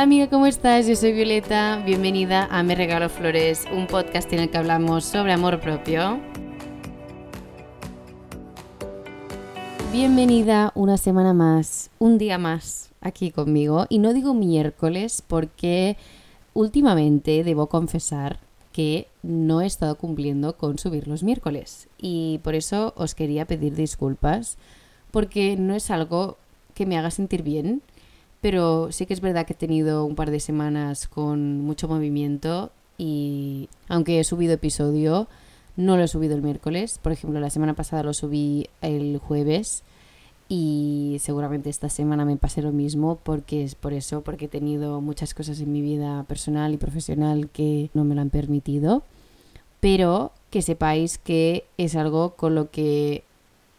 Hola amiga, ¿cómo estás? Yo soy Violeta, bienvenida a Me Regalo Flores, un podcast en el que hablamos sobre amor propio. Bienvenida una semana más, un día más aquí conmigo. Y no digo miércoles porque últimamente debo confesar que no he estado cumpliendo con subir los miércoles. Y por eso os quería pedir disculpas porque no es algo que me haga sentir bien pero sí que es verdad que he tenido un par de semanas con mucho movimiento y aunque he subido episodio, no lo he subido el miércoles. Por ejemplo, la semana pasada lo subí el jueves y seguramente esta semana me pase lo mismo porque es por eso, porque he tenido muchas cosas en mi vida personal y profesional que no me lo han permitido. Pero que sepáis que es algo con lo que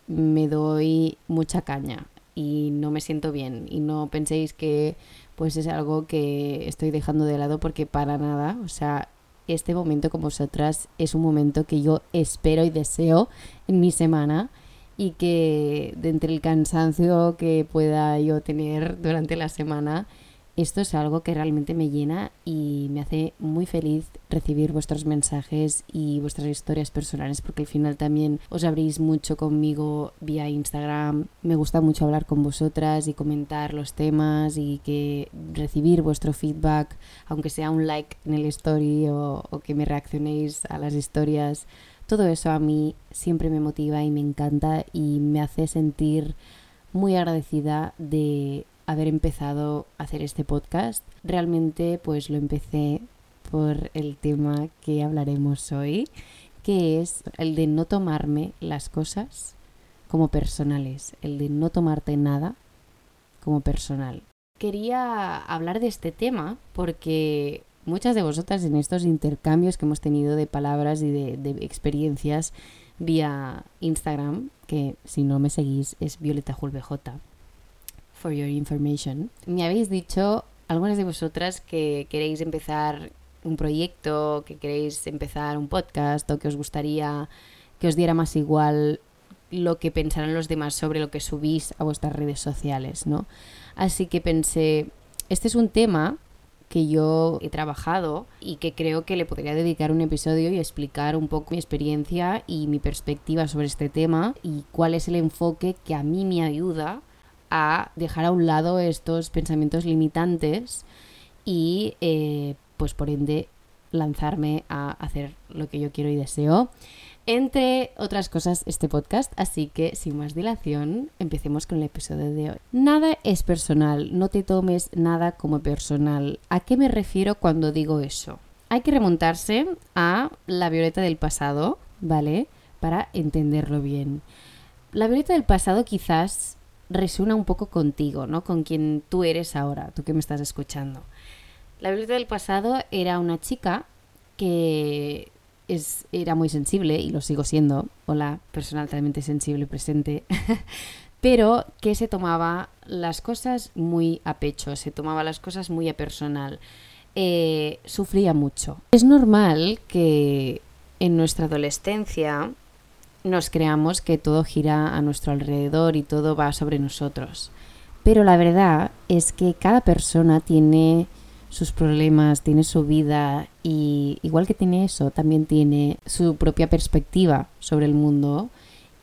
me doy mucha caña y no me siento bien. Y no penséis que pues es algo que estoy dejando de lado porque para nada, o sea, este momento con vosotras es un momento que yo espero y deseo en mi semana y que de entre el cansancio que pueda yo tener durante la semana, esto es algo que realmente me llena y me hace muy feliz recibir vuestros mensajes y vuestras historias personales porque al final también os abrís mucho conmigo vía Instagram. Me gusta mucho hablar con vosotras y comentar los temas y que recibir vuestro feedback, aunque sea un like en el story o, o que me reaccionéis a las historias. Todo eso a mí siempre me motiva y me encanta y me hace sentir muy agradecida de haber empezado a hacer este podcast. Realmente pues lo empecé por el tema que hablaremos hoy, que es el de no tomarme las cosas como personales, el de no tomarte nada como personal. Quería hablar de este tema porque muchas de vosotras en estos intercambios que hemos tenido de palabras y de, de experiencias vía Instagram, que si no me seguís es Violeta Julbj, for your information. Me habéis dicho algunas de vosotras que queréis empezar un proyecto, que queréis empezar un podcast o que os gustaría que os diera más igual lo que pensarán los demás sobre lo que subís a vuestras redes sociales, ¿no? Así que pensé, este es un tema que yo he trabajado y que creo que le podría dedicar un episodio y explicar un poco mi experiencia y mi perspectiva sobre este tema y cuál es el enfoque que a mí me ayuda a dejar a un lado estos pensamientos limitantes y eh, pues por ende lanzarme a hacer lo que yo quiero y deseo. Entre otras cosas, este podcast, así que sin más dilación, empecemos con el episodio de hoy. Nada es personal, no te tomes nada como personal. ¿A qué me refiero cuando digo eso? Hay que remontarse a la Violeta del pasado, ¿vale? Para entenderlo bien. La Violeta del pasado quizás resuena un poco contigo, ¿no? Con quien tú eres ahora, tú que me estás escuchando. La Violeta del pasado era una chica que es, era muy sensible, y lo sigo siendo, hola, personal totalmente sensible presente, pero que se tomaba las cosas muy a pecho, se tomaba las cosas muy a personal. Eh, sufría mucho. Es normal que en nuestra adolescencia nos creamos que todo gira a nuestro alrededor y todo va sobre nosotros. Pero la verdad es que cada persona tiene sus problemas, tiene su vida y igual que tiene eso, también tiene su propia perspectiva sobre el mundo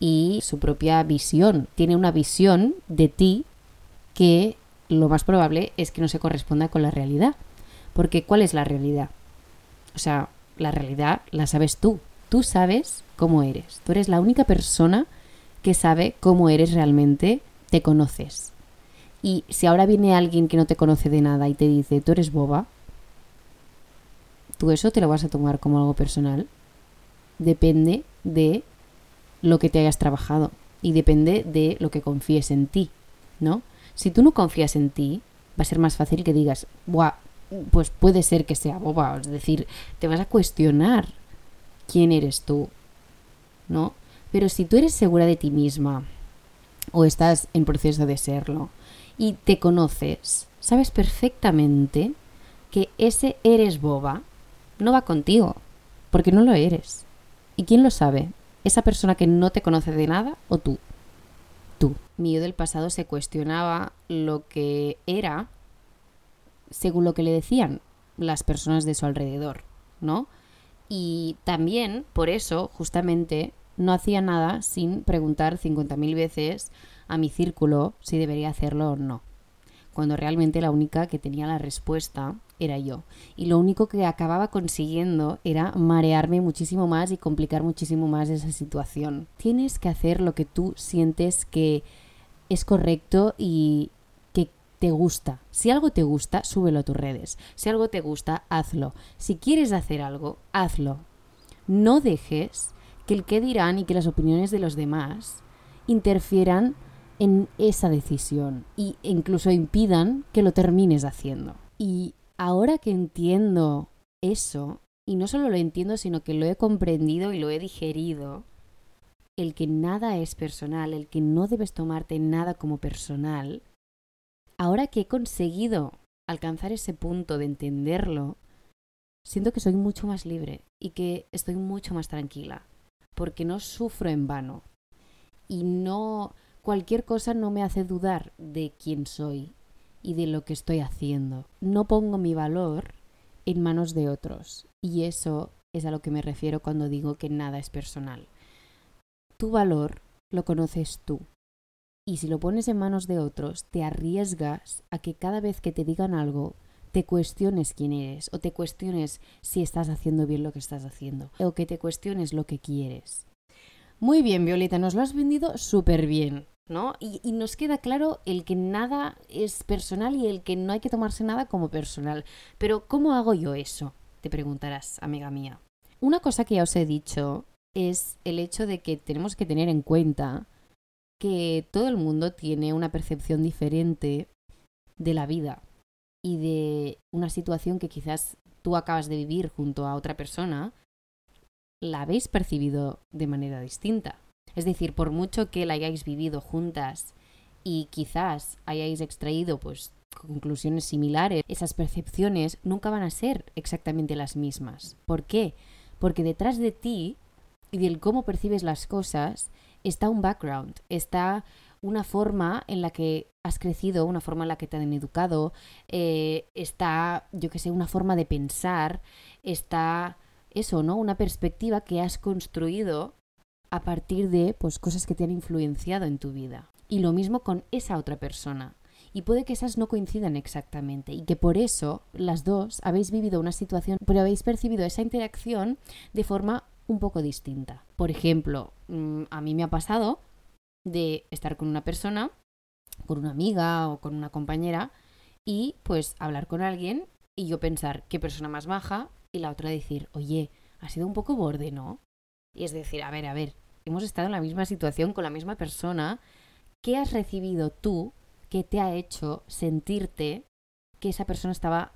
y su propia visión. Tiene una visión de ti que lo más probable es que no se corresponda con la realidad. Porque ¿cuál es la realidad? O sea, la realidad la sabes tú. Tú sabes cómo eres. Tú eres la única persona que sabe cómo eres realmente, te conoces. Y si ahora viene alguien que no te conoce de nada y te dice, tú eres boba, tú eso te lo vas a tomar como algo personal. Depende de lo que te hayas trabajado y depende de lo que confíes en ti, ¿no? Si tú no confías en ti, va a ser más fácil que digas, Buah, pues puede ser que sea boba, es decir, te vas a cuestionar quién eres tú, ¿no? Pero si tú eres segura de ti misma o estás en proceso de serlo y te conoces, sabes perfectamente que ese eres boba no va contigo, porque no lo eres. ¿Y quién lo sabe? ¿Esa persona que no te conoce de nada o tú? Tú. Mi yo del pasado se cuestionaba lo que era según lo que le decían las personas de su alrededor, ¿no? Y también, por eso, justamente, no hacía nada sin preguntar 50.000 veces a mi círculo si debería hacerlo o no. Cuando realmente la única que tenía la respuesta era yo. Y lo único que acababa consiguiendo era marearme muchísimo más y complicar muchísimo más esa situación. Tienes que hacer lo que tú sientes que es correcto y te gusta. Si algo te gusta, súbelo a tus redes. Si algo te gusta, hazlo. Si quieres hacer algo, hazlo. No dejes que el qué dirán y que las opiniones de los demás interfieran en esa decisión e incluso impidan que lo termines haciendo. Y ahora que entiendo eso, y no solo lo entiendo, sino que lo he comprendido y lo he digerido, el que nada es personal, el que no debes tomarte nada como personal, ahora que he conseguido alcanzar ese punto de entenderlo, siento que soy mucho más libre y que estoy mucho más tranquila, porque no sufro en vano y no cualquier cosa no me hace dudar de quién soy y de lo que estoy haciendo. No pongo mi valor en manos de otros. Y eso es a lo que me refiero cuando digo que nada es personal. Tu valor lo conoces tú. Y si lo pones en manos de otros, te arriesgas a que cada vez que te digan algo, te cuestiones quién eres o te cuestiones si estás haciendo bien lo que estás haciendo o que te cuestiones lo que quieres. Muy bien, Violeta, nos lo has vendido súper bien. ¿no? Y, nos queda claro el que nada es personal y el que no hay que tomarse nada como personal. Pero ¿cómo hago yo eso? Te preguntarás, amiga mía. Una cosa que ya os he dicho es el hecho de que tenemos que tener en cuenta que todo el mundo tiene una percepción diferente de la vida y de una situación que quizás tú acabas de vivir junto a otra persona, la habéis percibido de manera distinta. Es decir, por mucho que la hayáis vivido juntas y quizás hayáis extraído pues conclusiones similares, esas percepciones nunca van a ser exactamente las mismas. ¿Por qué? Porque detrás de ti y del cómo percibes las cosas está un background, está una forma en la que has crecido, una forma en la que te han educado, eh, está, yo que sé, una forma de pensar, está eso, ¿no? Una perspectiva que has construido a partir de pues, cosas que te han influenciado en tu vida. Y lo mismo con esa otra persona. Y puede que esas no coincidan exactamente y que por eso las dos habéis vivido una situación, pero habéis percibido esa interacción de forma un poco distinta. Por ejemplo, mm, a mí me ha pasado de estar con una persona, con una amiga o con una compañera y pues hablar con alguien y yo pensar qué persona más baja y la otra decir, oye, ha sido un poco borde, ¿no? Y es decir, a ver, a ver, hemos estado en la misma situación con la misma persona. ¿Qué has recibido tú que te ha hecho sentirte que esa persona estaba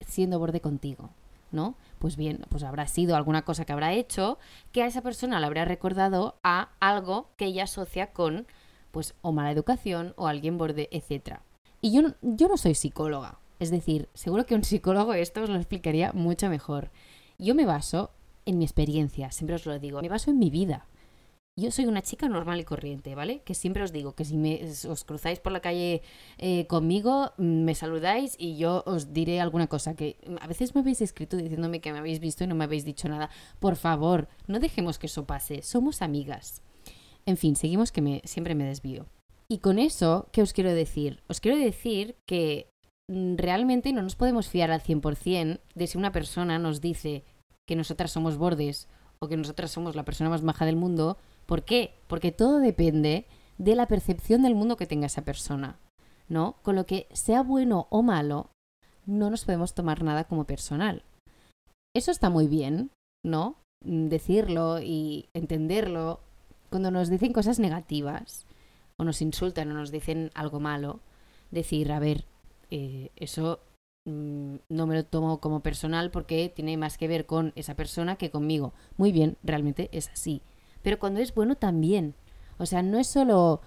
siendo borde contigo? ¿No? Pues bien, pues habrá sido alguna cosa que habrá hecho que a esa persona le habrá recordado a algo que ella asocia con, pues, o mala educación o alguien borde, etc. Y yo yo no soy psicóloga. Es decir, seguro que un psicólogo esto os lo explicaría mucho mejor. Yo me baso en mi experiencia, siempre os lo digo, me baso en mi vida. Yo soy una chica normal y corriente, ¿vale? Que siempre os digo que si me, os cruzáis por la calle eh, conmigo, mm, me saludáis y yo os diré alguna cosa. Que a veces me habéis escrito diciéndome que me habéis visto y no me habéis dicho nada. Por favor, no dejemos que eso pase. Somos amigas. En fin, seguimos que me, siempre me desvío. Y con eso, ¿qué os quiero decir? Os quiero decir que mm, realmente no nos podemos fiar al 100% de si una persona nos dice que nosotras somos bordes o que nosotras somos la persona más maja del mundo. ¿Por qué? Porque todo depende de la percepción del mundo que tenga esa persona, ¿no? Con lo que sea bueno o malo, no nos podemos tomar nada como personal. Eso está muy bien, ¿no? Mm, decirlo y entenderlo cuando nos dicen cosas negativas o nos insultan o nos dicen algo malo, decir, a ver, eh, eso Mm, no me lo tomo como personal porque tiene más que ver con esa persona que conmigo. Muy bien, realmente es así. Pero cuando es bueno también. O sea, no es solo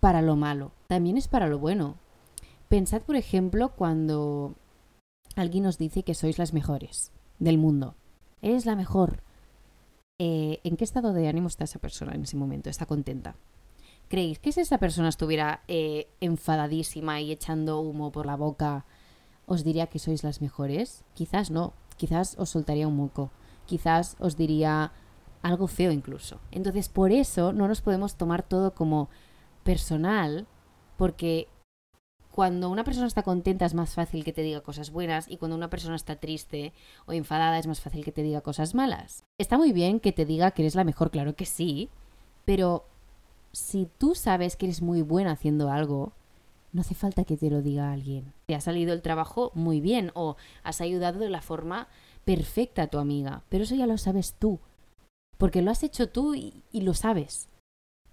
para lo malo, también es para lo bueno. Pensad, por ejemplo, cuando alguien os dice que sois las mejores del mundo. Eres la mejor. Eh, ¿En qué estado de ánimo está esa persona en ese momento? ¿Está contenta? ¿Creéis que si esa persona estuviera eh, enfadadísima y echando humo por la boca os diría que sois las mejores. Quizás no, quizás os soltaría un moco, quizás os diría algo feo incluso. Entonces por eso no nos podemos tomar todo como personal, porque cuando una persona está contenta es más fácil que te diga cosas buenas y cuando una persona está triste o enfadada es más fácil que te diga cosas malas. Está muy bien que te diga que eres la mejor, claro que sí, pero si tú sabes que eres muy buena haciendo algo, no hace falta que te lo diga alguien. Te ha salido el trabajo muy bien o has ayudado de la forma perfecta a tu amiga, pero eso ya lo sabes tú, porque lo has hecho tú y, lo sabes.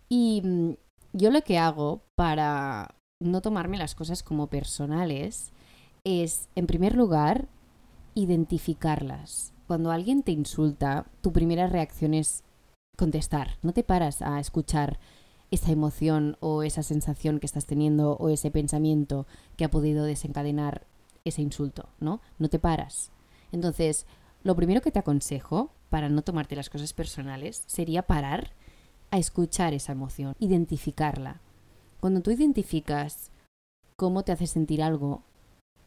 Y mm, yo lo que hago para no tomarme las cosas como personales es, en primer lugar, identificarlas. Cuando alguien te insulta, tu primera reacción es contestar. No te paras a escuchar esa emoción o esa sensación que estás teniendo o ese pensamiento que ha podido desencadenar ese insulto, ¿no? No te paras. Entonces, lo primero que te aconsejo para no tomarte las cosas personales sería parar a escuchar esa emoción, identificarla. Cuando tú identificas cómo te hace sentir algo,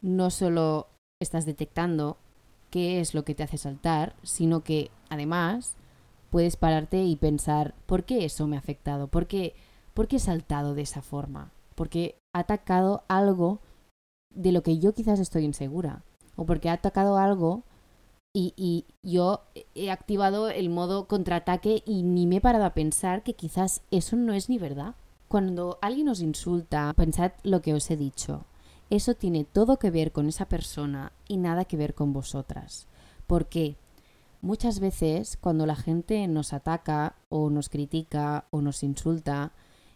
no solo estás detectando qué es lo que te hace saltar, sino que además puedes pararte y pensar, ¿por qué eso me ha afectado? ¿Por qué, ¿Por qué he saltado de esa forma? Porque ha atacado algo de lo que yo quizás estoy insegura. O porque ha atacado algo y, y, yo he activado el modo contraataque y ni me he parado a pensar que quizás eso no es ni verdad. Cuando alguien os insulta, pensad lo que os he dicho. Eso tiene todo que ver con esa persona y nada que ver con vosotras. ¿Por qué? Muchas veces cuando la gente nos ataca o nos critica o nos insulta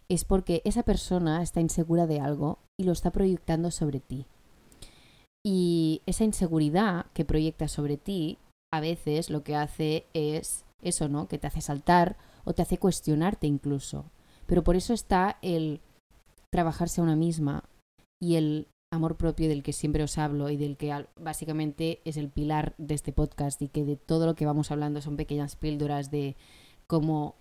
es porque esa persona está insegura de algo y lo está proyectando sobre ti. Y esa inseguridad que proyecta sobre ti a veces lo que hace es eso, ¿no? Que te hace saltar o te hace cuestionarte incluso. Pero por eso está el trabajarse a una misma y el amor propio del que siempre os hablo y del que básicamente es el pilar de este podcast y que de todo lo que vamos hablando son pequeñas píldoras de cómo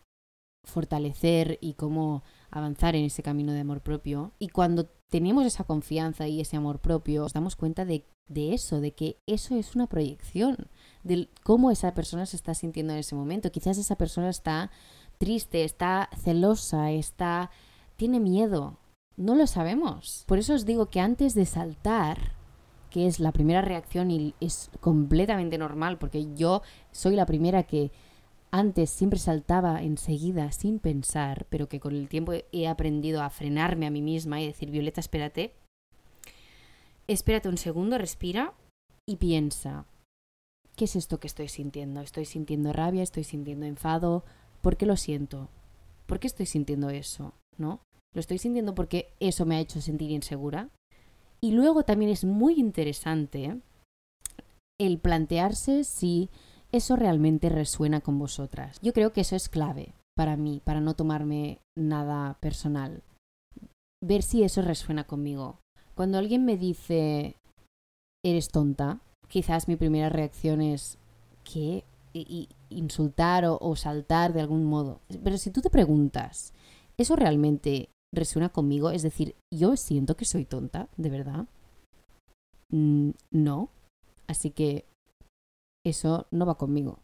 fortalecer y cómo avanzar en ese camino de amor propio. Y cuando tenemos esa confianza y ese amor propio, nos damos cuenta de, de eso, de que eso es una proyección, de cómo esa persona se está sintiendo en ese momento. Quizás esa persona está triste, está celosa, está tiene miedo, no lo sabemos. Por eso os digo que antes de saltar, que es la primera reacción y es completamente normal, porque yo soy la primera que antes siempre saltaba enseguida sin pensar, pero que con el tiempo he aprendido a frenarme a mí misma y decir, Violeta, espérate. Espérate un segundo, respira y piensa, ¿qué es esto que estoy sintiendo? ¿Estoy sintiendo rabia? ¿Estoy sintiendo enfado? ¿Por qué lo siento? ¿Por qué estoy sintiendo eso? ¿No? Lo estoy sintiendo porque eso me ha hecho sentir insegura. Y luego también es muy interesante el plantearse si eso realmente resuena con vosotras. Yo creo que eso es clave para mí, para no tomarme nada personal. Ver si eso resuena conmigo. Cuando alguien me dice, eres tonta, quizás mi primera reacción es, ¿qué? Y, insultar o, saltar de algún modo. Pero si tú te preguntas, ¿eso realmente resuena conmigo? Es decir, yo siento que soy tonta, de verdad. Mm, no. Así que eso no va conmigo.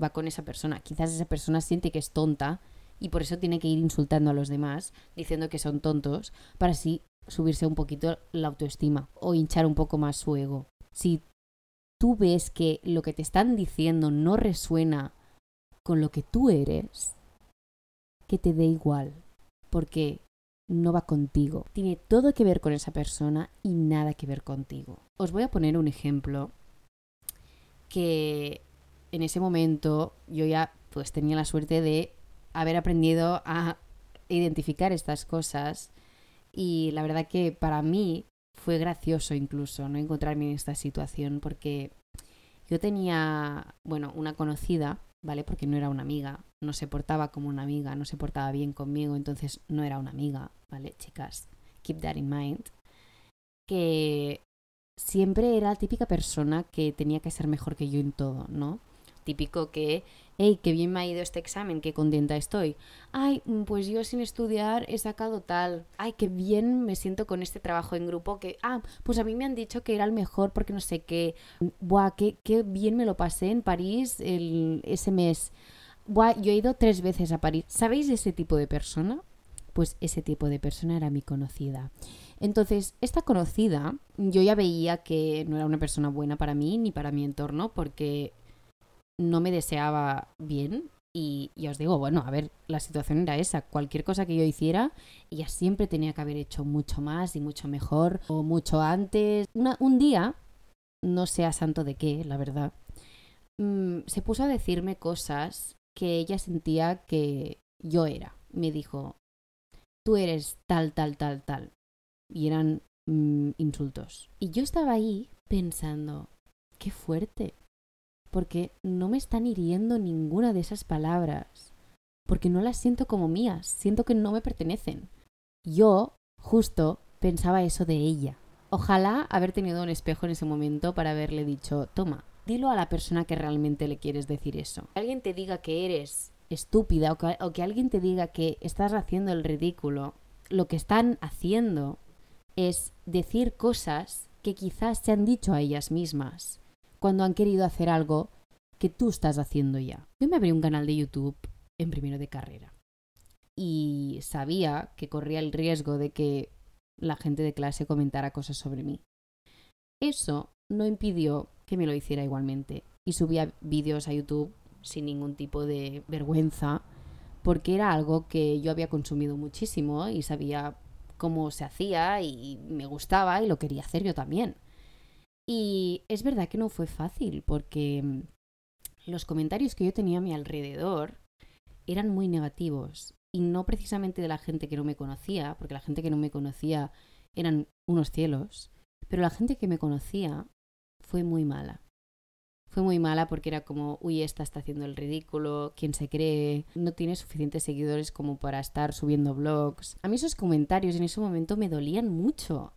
Va con esa persona. Quizás esa persona siente que es tonta y por eso tiene que ir insultando a los demás, diciendo que son tontos, para así subirse un poquito la autoestima o hinchar un poco más su ego. Si tú ves que lo que te están diciendo no resuena con lo que tú eres, que te dé igual, porque no va contigo. Tiene todo que ver con esa persona y nada que ver contigo. Os voy a poner un ejemplo que en ese momento yo ya pues tenía la suerte de haber aprendido a identificar estas cosas y la verdad que para mí fue gracioso incluso no encontrarme en esta situación porque yo tenía, bueno, una conocida ¿vale? Porque no era una amiga, no se portaba como una amiga, no se portaba bien conmigo, entonces no era una amiga, ¿vale? Chicas, keep that in mind. Que siempre era la típica persona que tenía que ser mejor que yo en todo, ¿no? Típico que hey, qué bien me ha ido este examen, qué contenta estoy. Ay, mm, pues yo sin estudiar he sacado tal. Ay, qué bien me siento con este trabajo en grupo que, ah, pues a mí me han dicho que era el mejor porque no sé qué. Buah, qué, qué bien me lo pasé en París el, ese mes. Buah, yo he ido tres veces a París. ¿Sabéis ese tipo de persona? Pues ese tipo de persona era mi conocida. Entonces, esta conocida, yo ya veía que no era una persona buena para mí ni para mi entorno porque no me deseaba bien. Y, ya os digo, bueno, a ver, la situación era esa. Cualquier cosa que yo hiciera, ella siempre tenía que haber hecho mucho más y mucho mejor o mucho antes. un día, no sea santo de qué, la verdad, mm, se puso a decirme cosas que ella sentía que yo era. Me dijo, tú eres tal, tal, tal, tal. Y eran mm, insultos. Y yo estaba ahí pensando, qué fuerte porque no me están hiriendo ninguna de esas palabras, porque no las siento como mías, siento que no me pertenecen. Yo, justo, pensaba eso de ella. Ojalá haber tenido un espejo en ese momento para haberle dicho, toma, dilo a la persona que realmente le quieres decir eso. Que alguien te diga que eres estúpida o que, o que alguien te diga que estás haciendo el ridículo, lo que están haciendo es decir cosas que quizás se han dicho a ellas mismas cuando han querido hacer algo que tú estás haciendo ya. Yo me abrí un canal de YouTube en primero de carrera y sabía que corría el riesgo de que la gente de clase comentara cosas sobre mí. Eso no impidió que me lo hiciera igualmente y subía vídeos a YouTube sin ningún tipo de vergüenza porque era algo que yo había consumido muchísimo y sabía cómo se hacía y me gustaba y lo quería hacer yo también. Y es verdad que no fue fácil porque mm, los comentarios que yo tenía a mi alrededor eran muy negativos y no precisamente de la gente que no me conocía, porque la gente que no me conocía eran unos cielos, pero la gente que me conocía fue muy mala. Fue muy mala porque era como, uy, esta está haciendo el ridículo, ¿quién se cree? No tiene suficientes seguidores como para estar subiendo blogs. A mí esos comentarios en ese momento me dolían mucho.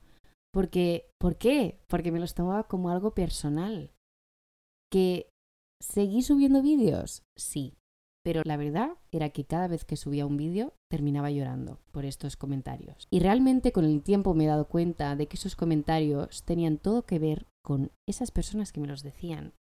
Porque, ¿por qué? Porque me los tomaba como algo personal. ¿Que seguí subiendo vídeos? Sí. Pero la verdad era que cada vez que subía un vídeo terminaba llorando por estos comentarios. Y realmente con el tiempo me he dado cuenta de que esos comentarios tenían todo que ver con esas personas que me los decían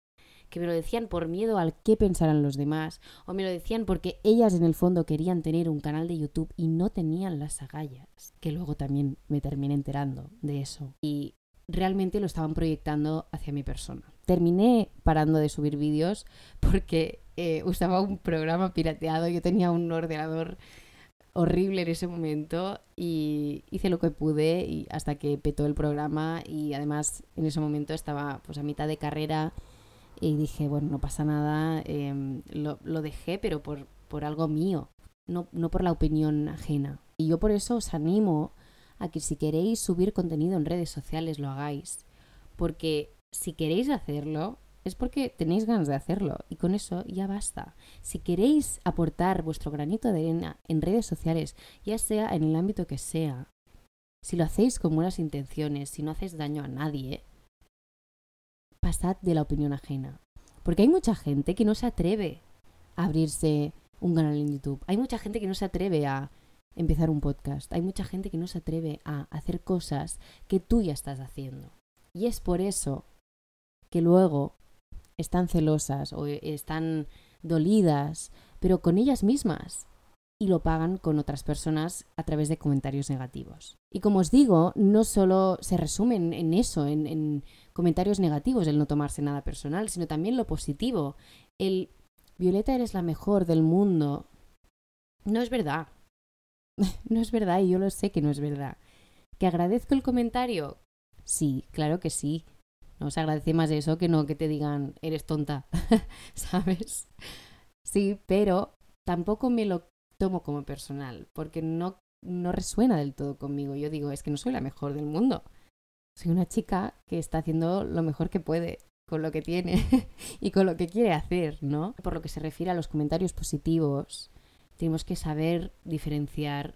que me lo decían por miedo al qué pensarán los demás, o me lo decían porque ellas en el fondo querían tener un canal de YouTube y no tenían las agallas, que luego también me terminé enterando de eso. Y realmente lo estaban proyectando hacia mi persona. Terminé parando de subir vídeos porque eh, usaba un programa pirateado, yo tenía un ordenador horrible en ese momento y hice lo que pude y hasta que petó el programa y además en ese momento estaba pues a mitad de carrera y dije, bueno, no pasa nada, em, lo, lo, dejé, pero por, por algo mío, no, no por la opinión ajena. Y yo por eso os animo a que si queréis subir contenido en redes sociales lo hagáis. Porque si queréis hacerlo, es porque tenéis ganas de hacerlo y con eso ya basta. Si queréis aportar vuestro granito de arena en redes sociales, ya sea en el ámbito que sea, si lo hacéis con buenas intenciones, si no hacéis daño a nadie, pasad de la opinión ajena. Porque hay mucha gente que no se atreve a abrirse un canal en YouTube. Hay mucha gente que no se atreve a empezar un podcast. Hay mucha gente que no se atreve a hacer cosas que tú ya estás haciendo. Y es por eso que luego están celosas o están dolidas, pero con ellas mismas. Y lo pagan con otras personas a través de comentarios negativos. Y como os digo, no solo se resumen en eso, en, en comentarios negativos, el no tomarse nada personal, sino también lo positivo. El Violeta eres la mejor del mundo. No es verdad. no es verdad y yo lo sé que no es verdad. ¿Que agradezco el comentario? Sí, claro que sí. No se agradece más eso que no que te digan eres tonta, ¿sabes? Sí, pero tampoco me lo tomo como personal, porque no, no resuena del todo conmigo. Yo digo, es que no soy la mejor del mundo soy una chica que está haciendo lo mejor que puede con lo que tiene y con lo que quiere hacer, ¿no? Por lo que se refiere a los comentarios positivos, tenemos que saber diferenciar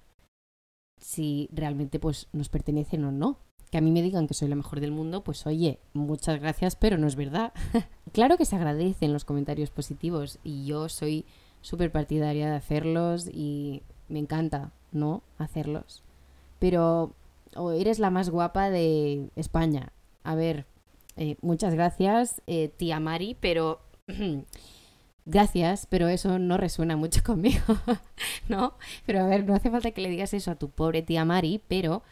si realmente pues nos pertenecen o no. que a mí me digan que soy la mejor del mundo, pues oye, muchas gracias, pero no es verdad. claro que se agradecen los comentarios positivos y yo soy súper partidaria de hacerlos y me encanta, ¿no? Hacerlos. Pero o eres la más guapa de España. A ver, eh, muchas gracias, eh, tía Mari, pero... gracias, pero eso no resuena mucho conmigo, ¿no? Pero a ver, no hace falta que le digas eso a tu pobre tía Mari, pero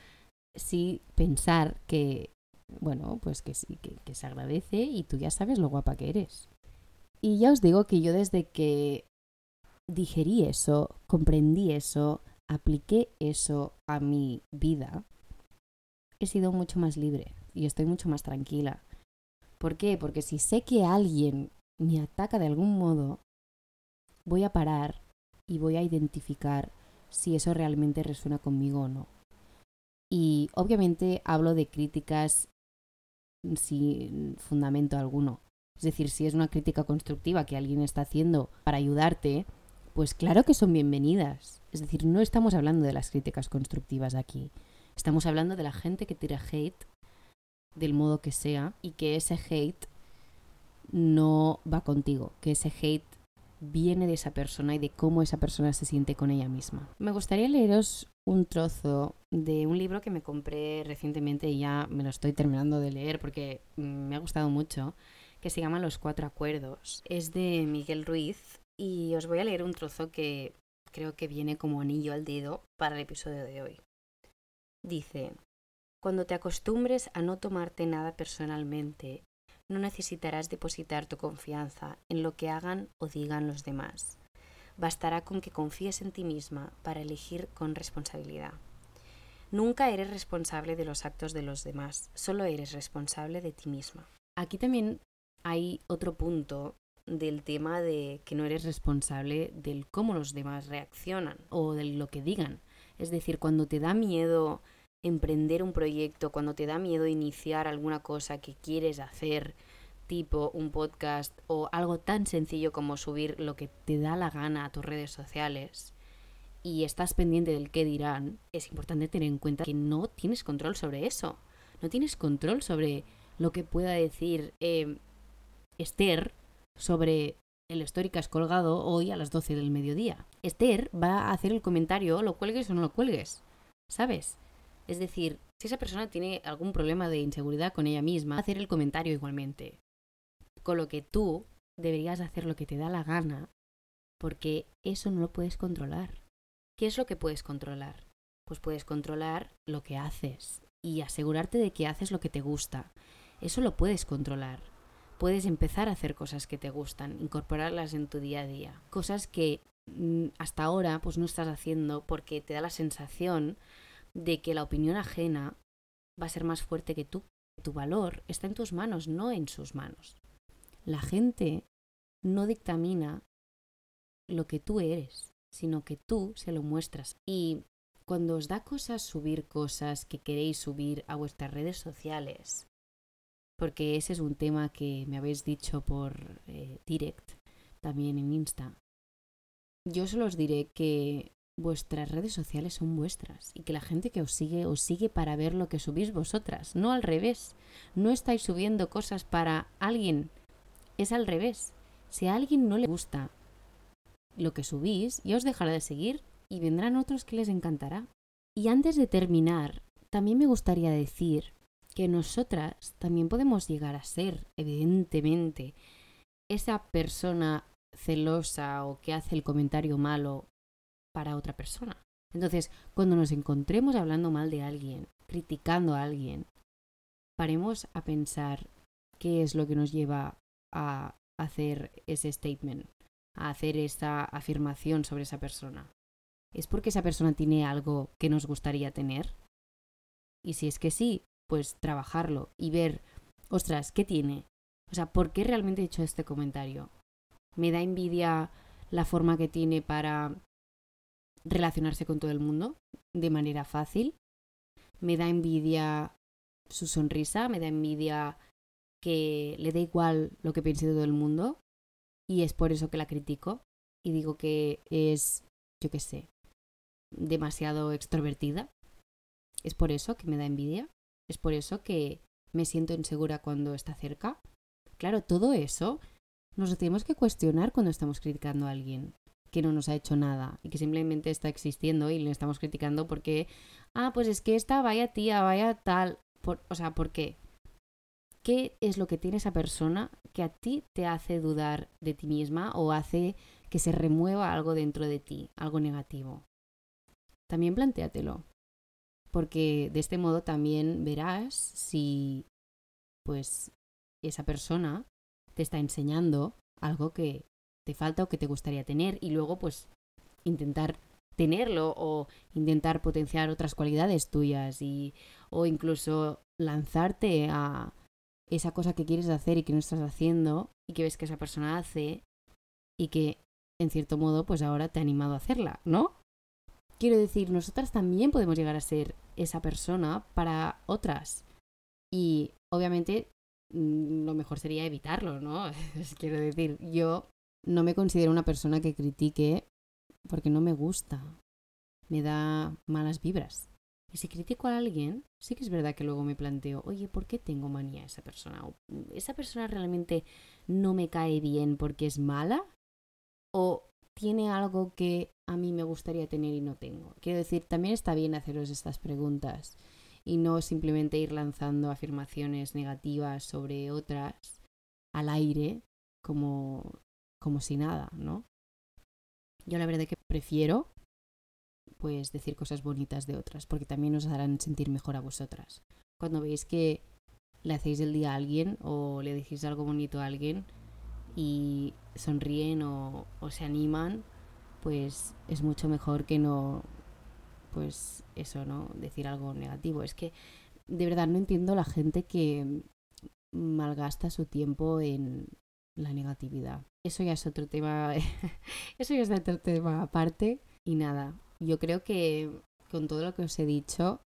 sí pensar que, bueno, pues que sí, que, que se agradece y tú ya sabes lo guapa que eres. Y ya os digo que yo desde que digerí eso, comprendí eso, apliqué eso a mi vida, he sido mucho más libre y estoy mucho más tranquila. ¿Por qué? Porque si sé que alguien me ataca de algún modo, voy a parar y voy a identificar si eso realmente resuena conmigo o no. Y obviamente hablo de críticas sin fundamento alguno. Es decir, si es una crítica constructiva que alguien está haciendo para ayudarte, pues claro que son bienvenidas. Es decir, no estamos hablando de las críticas constructivas aquí. Estamos hablando de la gente que tira hate del modo que sea y que ese hate no va contigo, que ese hate viene de esa persona y de cómo esa persona se siente con ella misma. Me gustaría leeros un trozo de un libro que me compré recientemente y ya me lo estoy terminando de leer porque me ha gustado mucho, que se llama Los Cuatro Acuerdos. Es de Miguel Ruiz y os voy a leer un trozo que creo que viene como anillo al dedo para el episodio de hoy. Dice, cuando te acostumbres a no tomarte nada personalmente, no necesitarás depositar tu confianza en lo que hagan o digan los demás. Bastará con que confíes en ti misma para elegir con responsabilidad. Nunca eres responsable de los actos de los demás, solo eres responsable de ti misma. Aquí también hay otro punto del tema de que no eres responsable del cómo los demás reaccionan o de lo que digan. Es decir, cuando te da miedo emprender un proyecto, cuando te da miedo iniciar alguna cosa que quieres hacer, tipo un podcast o algo tan sencillo como subir lo que te da la gana a tus redes sociales y estás pendiente del qué dirán, es importante tener en cuenta que no tienes control sobre eso. No tienes control sobre lo que pueda decir eh, Esther sobre el has colgado hoy a las 12 del mediodía. Esther va a hacer el comentario, lo cuelgues o no lo cuelgues. ¿Sabes? Es decir, si esa persona tiene algún problema de inseguridad con ella misma, hacer el comentario igualmente. Con lo que tú deberías hacer lo que te da la gana, porque eso no lo puedes controlar. ¿Qué es lo que puedes controlar? Pues puedes controlar lo que haces y asegurarte de que haces lo que te gusta. Eso lo puedes controlar. Puedes empezar a hacer cosas que te gustan, incorporarlas en tu día a día. Cosas que mm, hasta ahora pues no estás haciendo porque te da la sensación de que la opinión ajena va a ser más fuerte que tú. Tu valor está en tus manos, no en sus manos. La gente no dictamina lo que tú eres, sino que tú se lo muestras. Y cuando os da cosas subir cosas que queréis subir a vuestras redes sociales, porque ese es un tema que me habéis dicho por eh, direct, también en Insta, yo solo os diré que vuestras redes sociales son vuestras y que la gente que os sigue os sigue para ver lo que subís vosotras, no al revés. No estáis subiendo cosas para alguien, es al revés. Si a alguien no le gusta lo que subís, ya os dejará de seguir y vendrán otros que les encantará. Y antes de terminar, también me gustaría decir que nosotras también podemos llegar a ser, evidentemente, esa persona celosa o que hace el comentario malo para otra persona. Entonces, cuando nos encontremos hablando mal de alguien, criticando a alguien, paremos a pensar qué es lo que nos lleva a hacer ese statement, a hacer esa afirmación sobre esa persona. ¿Es porque esa persona tiene algo que nos gustaría tener? Y si es que sí, pues trabajarlo y ver, ostras, ¿qué tiene? O sea, ¿por qué realmente he hecho este comentario? ¿Me da envidia la forma que tiene para relacionarse con todo el mundo de manera fácil. Me da envidia su sonrisa, me da envidia que le da igual lo que piense todo el mundo y es por eso que la critico y digo que es, yo qué sé, demasiado extrovertida. Es por eso que me da envidia. Es por eso que me siento insegura cuando está cerca. Claro, todo eso nos lo tenemos que cuestionar cuando estamos criticando a alguien que no nos ha hecho nada y que simplemente está existiendo y le estamos criticando porque, ah, pues es que esta vaya tía, vaya tal. o sea, ¿por qué? ¿Qué es lo que tiene esa persona que a ti te hace dudar de ti misma o hace que se remueva algo dentro de ti, algo negativo? También plantéatelo porque de este modo también verás si pues esa persona te está enseñando algo que te falta o que te gustaría tener y luego pues intentar tenerlo o intentar potenciar otras cualidades tuyas y o incluso lanzarte a esa cosa que quieres hacer y que no estás haciendo y que ves que esa persona hace y que en cierto modo pues ahora te ha animado a hacerla, ¿no? Quiero decir, nosotras también podemos llegar a ser esa persona para otras. Y obviamente mm, lo mejor sería evitarlo, ¿no? Quiero decir, yo no me considero una persona que critique porque no me gusta. Me da malas vibras. Y si critico a alguien, sí que es verdad que luego me planteo, oye, ¿por qué tengo manía a esa persona? ¿Esa persona realmente no me cae bien porque es mala? ¿O tiene algo que a mí me gustaría tener y no tengo. Quiero decir, también está bien haceros estas preguntas y no simplemente ir lanzando afirmaciones negativas sobre otras al aire como, como si nada, ¿no? Yo la verdad que prefiero pues decir cosas bonitas de otras, porque también os harán sentir mejor a vosotras. Cuando veis que le hacéis el día a alguien o le decís algo bonito a alguien, y sonríen o, se animan, pues es mucho mejor que no, pues eso, ¿no? Decir algo negativo. Es que de verdad no entiendo la gente que malgasta su tiempo en la negatividad. Eso ya es otro tema, eso ya es otro tema aparte. Y nada, yo creo que con todo lo que os he dicho,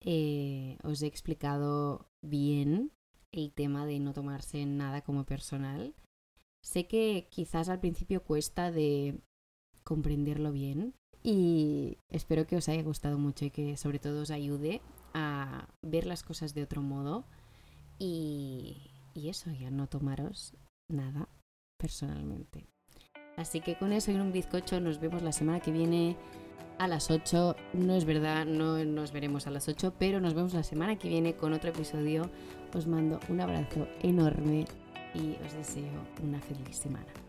eh, os he explicado bien el tema de no tomarse nada como personal. Sé que quizás al principio cuesta de comprenderlo bien y espero que os haya gustado mucho y que sobre todo os ayude a ver las cosas de otro modo y, y eso, ya no tomaros nada personalmente. Así que con eso y un bizcocho nos vemos la semana que viene a las 8. No es verdad, no nos veremos a las 8, pero nos vemos la semana que viene con otro episodio. Os mando un abrazo enorme y os deseo una feliz semana.